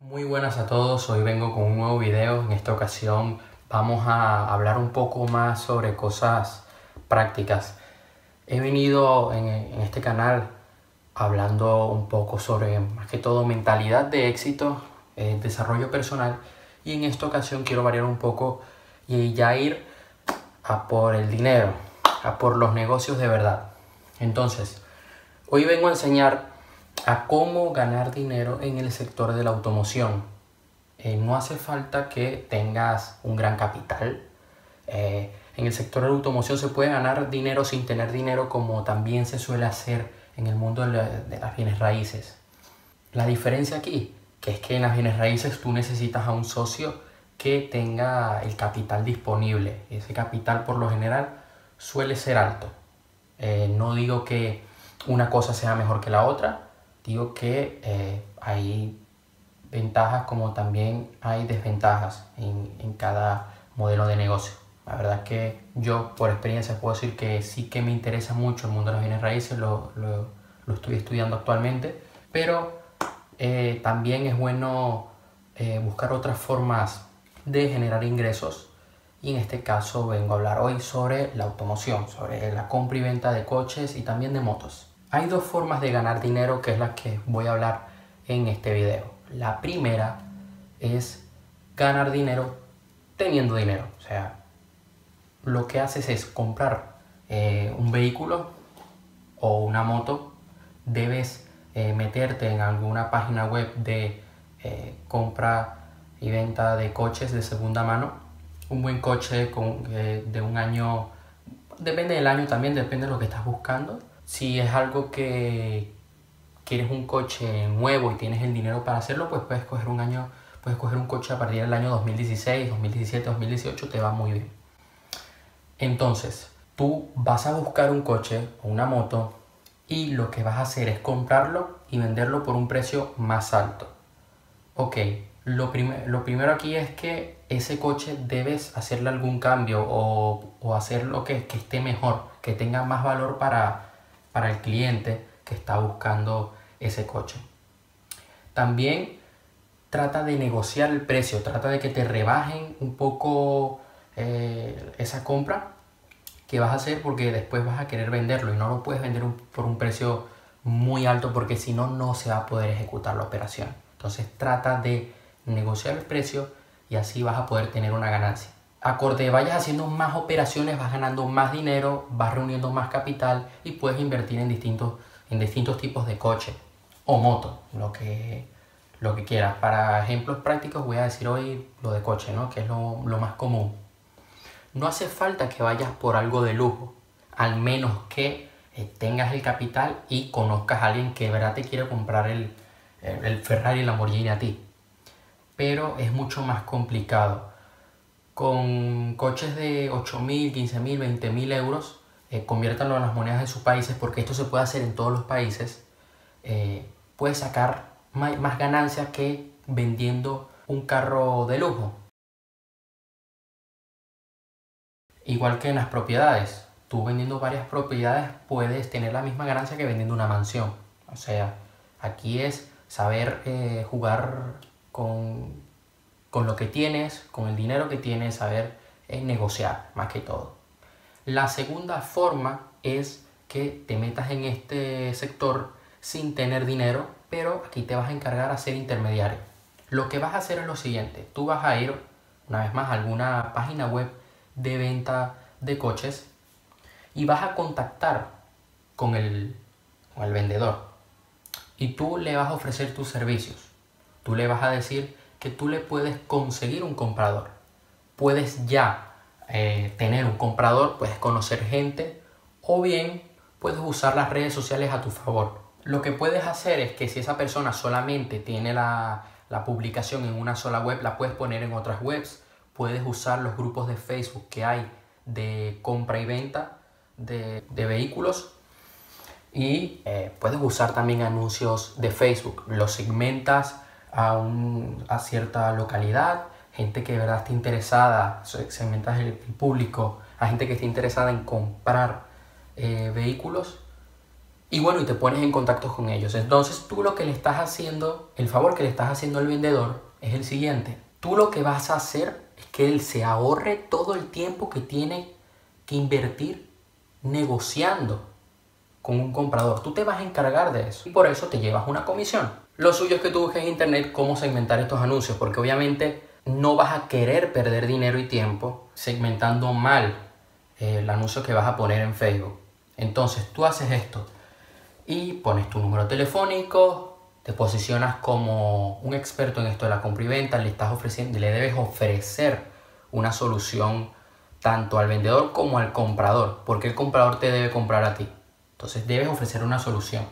Muy buenas a todos, hoy vengo con un nuevo video. En esta ocasión vamos a hablar un poco más sobre cosas prácticas. He venido en, este canal hablando un poco sobre más que todo mentalidad de éxito, eh, desarrollo personal y en esta ocasión quiero variar un poco y ya ir a por el dinero, a por los negocios de verdad. Entonces, hoy vengo a enseñar a cómo ganar dinero en el sector de la automoción. Eh, no hace falta que tengas un gran capital. Eh, en el sector de la automoción se puede ganar dinero sin tener dinero como también se suele hacer en el mundo de, las bienes raíces. La diferencia aquí, que es que en las bienes raíces tú necesitas a un socio que tenga el capital disponible. Ese capital por lo general suele ser alto. Eh, no digo que una cosa sea mejor que la otra, digo que eh, hay ventajas como también hay desventajas en, en, cada modelo de negocio. La verdad que yo por experiencia puedo decir que sí que me interesa mucho el mundo de las bienes raíces, lo, lo, lo estoy estudiando actualmente, pero eh, también es bueno eh, buscar otras formas de generar ingresos y en este caso vengo a hablar hoy sobre la automoción, sobre la compra y venta de coches y también de motos. Hay dos formas de ganar dinero que es la que voy a hablar en este video. La primera es ganar dinero teniendo dinero. O sea, lo que haces es comprar eh, un vehículo o una moto, debes eh, meterte en alguna página web de eh, compra y venta de coches de segunda mano. Un buen coche con, de un año, depende del año también, depende de lo que estás buscando si es algo que quieres un coche nuevo y tienes el dinero para hacerlo, pues puedes coger un año, puedes coger un coche a partir del año 2016, 2017, 2018, te va muy bien. Entonces, tú vas a buscar un coche o una moto y lo que vas a hacer es comprarlo y venderlo por un precio más alto. Ok, lo, lo primero aquí es que ese coche debes hacerle algún cambio o, o hacerlo que, que esté mejor, que tenga más valor para, para el cliente que está buscando ese coche. También trata de negociar el precio, trata de que te rebajen un poco eh, esa compra que vas a hacer porque después vas a querer venderlo y no lo puedes vender por un precio muy alto porque si no, no se va a poder ejecutar la operación. Entonces trata de negociar el precio y así vas a poder tener una ganancia acorde vayas haciendo más operaciones, vas ganando más dinero, vas reuniendo más capital y puedes invertir en distintos, en distintos tipos de coche o moto, lo que, lo que quieras. Para ejemplos prácticos voy a decir hoy lo de coche, ¿no? que es lo, lo más común. No hace falta que vayas por algo de lujo, al menos que eh, tengas el capital y conozcas a alguien que de verdad te quiere comprar el, el Ferrari y el Lamborghini a ti. Pero es mucho más complicado con coches de 8.000, 15.000, 20.000 euros, eh, conviértanlo en las monedas de sus países, porque esto se puede hacer en todos los países, eh, puedes sacar más, más ganancias que vendiendo un carro de lujo. Igual que en las propiedades, tú vendiendo varias propiedades puedes tener la misma ganancia que vendiendo una mansión. O sea, aquí es saber eh, jugar con con lo que tienes, con el dinero que tienes, saber eh, negociar más que todo. La segunda forma es que te metas en este sector sin tener dinero, pero aquí te vas a encargar a ser intermediario. Lo que vas a hacer es lo siguiente, tú vas a ir una vez más a alguna página web de venta de coches y vas a contactar con el, con el vendedor y tú le vas a ofrecer tus servicios. Tú le vas a decir, que tú le puedes conseguir un comprador. Puedes ya eh, tener un comprador, puedes conocer gente o bien puedes usar las redes sociales a tu favor. Lo que puedes hacer es que si esa persona solamente tiene la, publicación en una sola web, la puedes poner en otras webs. Puedes usar los grupos de Facebook que hay de compra y venta de, vehículos y eh, puedes usar también anuncios de Facebook. Los segmentas a, a cierta localidad, gente que de verdad esté interesada, segmentas el, público, a gente que esté interesada en comprar eh, vehículos Y bueno, y te pones en contacto con ellos. Entonces tú lo que le estás haciendo, el favor que le estás haciendo al vendedor es el siguiente. Tú lo que vas a hacer es que él se ahorre todo el tiempo que tiene que invertir negociando con un comprador. Tú te vas a encargar de eso y por eso te llevas una comisión. Lo suyo es que tú busques en internet cómo segmentar estos anuncios, porque obviamente no vas a querer perder dinero y tiempo segmentando mal eh, el anuncio que vas a poner en Facebook. Entonces tú haces esto y pones tu número telefónico, te posicionas como un experto en esto de la compra y venta, le estás ofreciendo, le debes ofrecer una solución tanto al vendedor como al comprador, porque el comprador te debe comprar a ti. Entonces debes ofrecer una solución.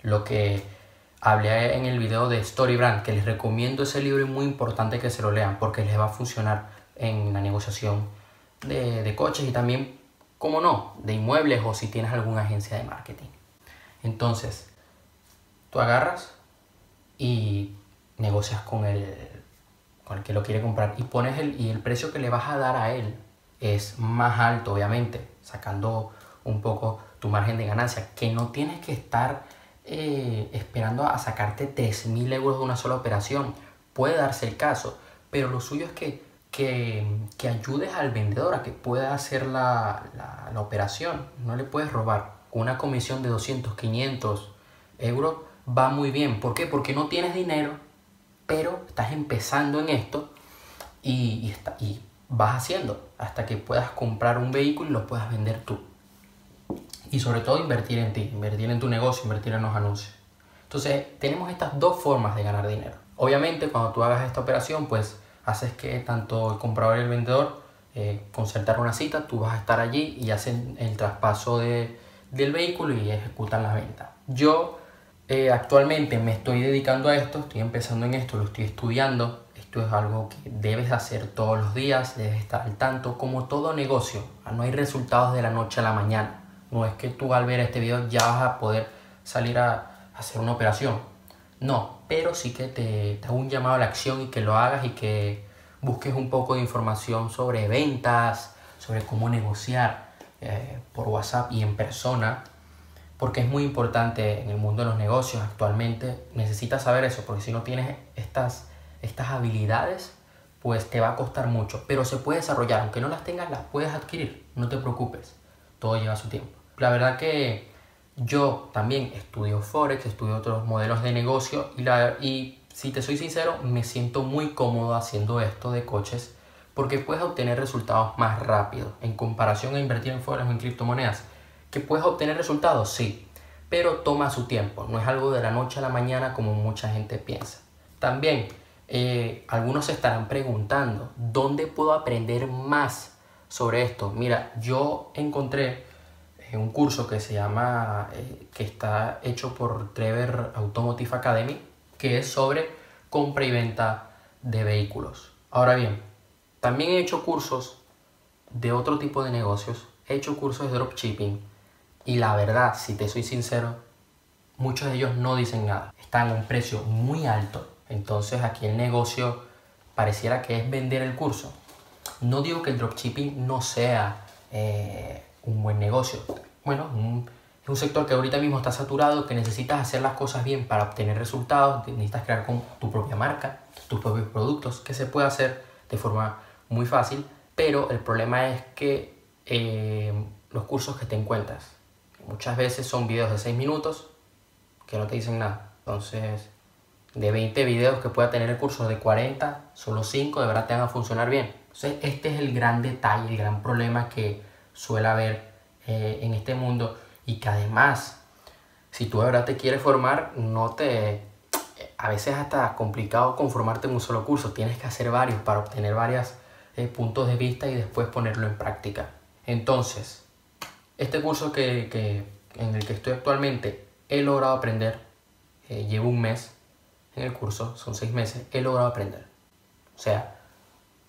Lo que hablé en el video de Storybrand, que les recomiendo ese libro y muy importante que se lo lean porque les va a funcionar en la negociación de, de coches y también, como no, de inmuebles o si tienes alguna agencia de marketing. Entonces, tú agarras y negocias con el, con el que lo quiere comprar y pones el, y el precio que le vas a dar a él es más alto, obviamente, sacando un poco tu margen de ganancia, que no tienes que estar eh, esperando a sacarte 3.000 euros de una sola operación. Puede darse el caso, pero lo suyo es que, que, que ayudes al vendedor a que pueda hacer la, la, operación. No le puedes robar. Una comisión de 200, 500 euros va muy bien. ¿Por qué? Porque no tienes dinero, pero estás empezando en esto y, y, y vas haciendo hasta que puedas comprar un vehículo y lo puedas vender tú. Y sobre todo invertir en ti, invertir en tu negocio, invertir en los anuncios. Entonces tenemos estas dos formas de ganar dinero. Obviamente cuando tú hagas esta operación pues haces que tanto el comprador y el vendedor eh, concertar una cita, tú vas a estar allí y hacen el traspaso de, del vehículo y ejecutan la venta. Yo eh, actualmente me estoy dedicando a esto, estoy empezando en esto, lo estoy estudiando. Esto es algo que debes hacer todos los días, debes estar al tanto, como todo negocio. No hay resultados de la noche a la mañana. No es que tú al ver este video ya vas a poder salir a hacer una operación. No, pero sí que te, te un llamado a la acción y que lo hagas y que busques un poco de información sobre ventas, sobre cómo negociar eh, por WhatsApp y en persona, porque es muy importante en el mundo de los negocios actualmente. Necesitas saber eso, porque si no tienes estas, estas habilidades, pues te va a costar mucho, pero se puede desarrollar, aunque no las tengas, las puedes adquirir, no te preocupes, todo lleva su tiempo. La verdad que yo también estudio Forex, estudio otros modelos de negocio y, la, y si te soy sincero, me siento muy cómodo haciendo esto de coches porque puedes obtener resultados más rápido en comparación a invertir en Forex o en criptomonedas. ¿Que puedes obtener resultados? Sí, pero toma su tiempo, no es algo de la noche a la mañana como mucha gente piensa. También, eh, algunos se estarán preguntando, ¿dónde puedo aprender más sobre esto? Mira, yo encontré un curso que se llama, eh, que está hecho por Trevor Automotive Academy, que es sobre compra y venta de vehículos. Ahora bien, también he hecho cursos de otro tipo de negocios, he hecho cursos de dropshipping y la verdad, si te soy sincero, muchos de ellos no dicen nada. Están a un precio muy alto. Entonces aquí el negocio pareciera que es vender el curso. No digo que el dropshipping no sea eh, un buen negocio. Bueno, es un sector que ahorita mismo está saturado, que necesitas hacer las cosas bien para obtener resultados, necesitas crear con tu propia marca, tus propios productos, que se puede hacer de forma muy fácil, pero el problema es que eh, los cursos que te encuentras, muchas veces son videos de 6 minutos que no te dicen nada. Entonces, de 20 videos que pueda tener el curso de 40, solo 5 de verdad te van a funcionar bien. Entonces, este es el gran detalle, el gran problema que suele haber eh, en este mundo y que además, si tú de te quieres formar, no te... A veces hasta complicado conformarte en un solo curso, tienes que hacer varios para obtener varios eh, puntos de vista y después ponerlo en práctica. Entonces, este curso que, que, en el que estoy actualmente he logrado aprender, eh, llevo un mes en el curso, son seis meses, he logrado aprender. O sea,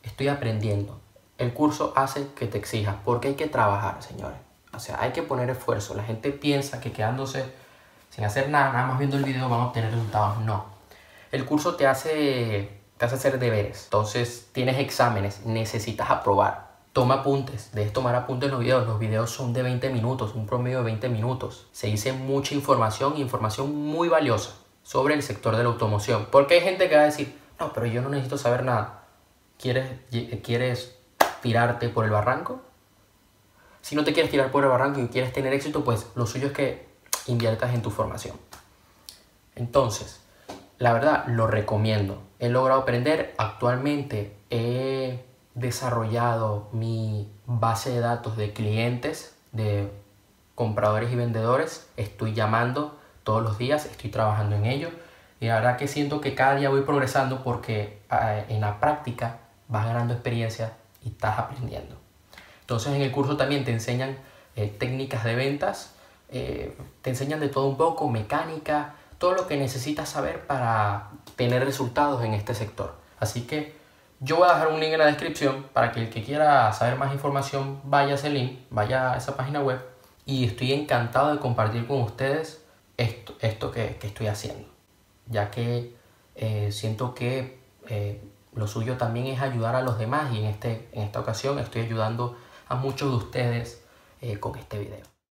estoy aprendiendo, el curso hace que te exijas, porque hay que trabajar, señores. O sea, hay que poner esfuerzo. La gente piensa que quedándose sin hacer nada, nada más viendo el video, van a obtener resultados. No. El curso te hace, te hace hacer deberes. Entonces, tienes exámenes, necesitas aprobar. toma apuntes, debes tomar apuntes en los videos. Los videos son de 20 minutos, un promedio de 20 minutos. Se dice mucha información, información muy valiosa sobre el sector de la automoción. Porque hay gente que va a decir, no, pero yo no necesito saber nada. ¿Quieres, quieres tirarte por el barranco? Si no te quieres tirar por el barranco y quieres tener éxito, pues lo suyo es que inviertas en tu formación. Entonces, la verdad, lo recomiendo. He logrado aprender. Actualmente he desarrollado mi base de datos de clientes, de compradores y vendedores. Estoy llamando todos los días, estoy trabajando en ello. Y la verdad que siento que cada día voy progresando porque ah, en la práctica vas ganando experiencia y estás aprendiendo. Entonces en el curso también te enseñan eh, técnicas de ventas, eh, te enseñan de todo un poco, mecánica, todo lo que necesitas saber para tener resultados en este sector. Así que yo voy a dejar un link en la descripción para que el que quiera saber más información vaya a ese link, vaya a esa página web y estoy encantado de compartir con ustedes esto, esto que, estoy haciendo, ya que eh, siento que eh, lo suyo también es ayudar a los demás y en, este, en esta ocasión estoy ayudando a muchos de ustedes eh, con este video.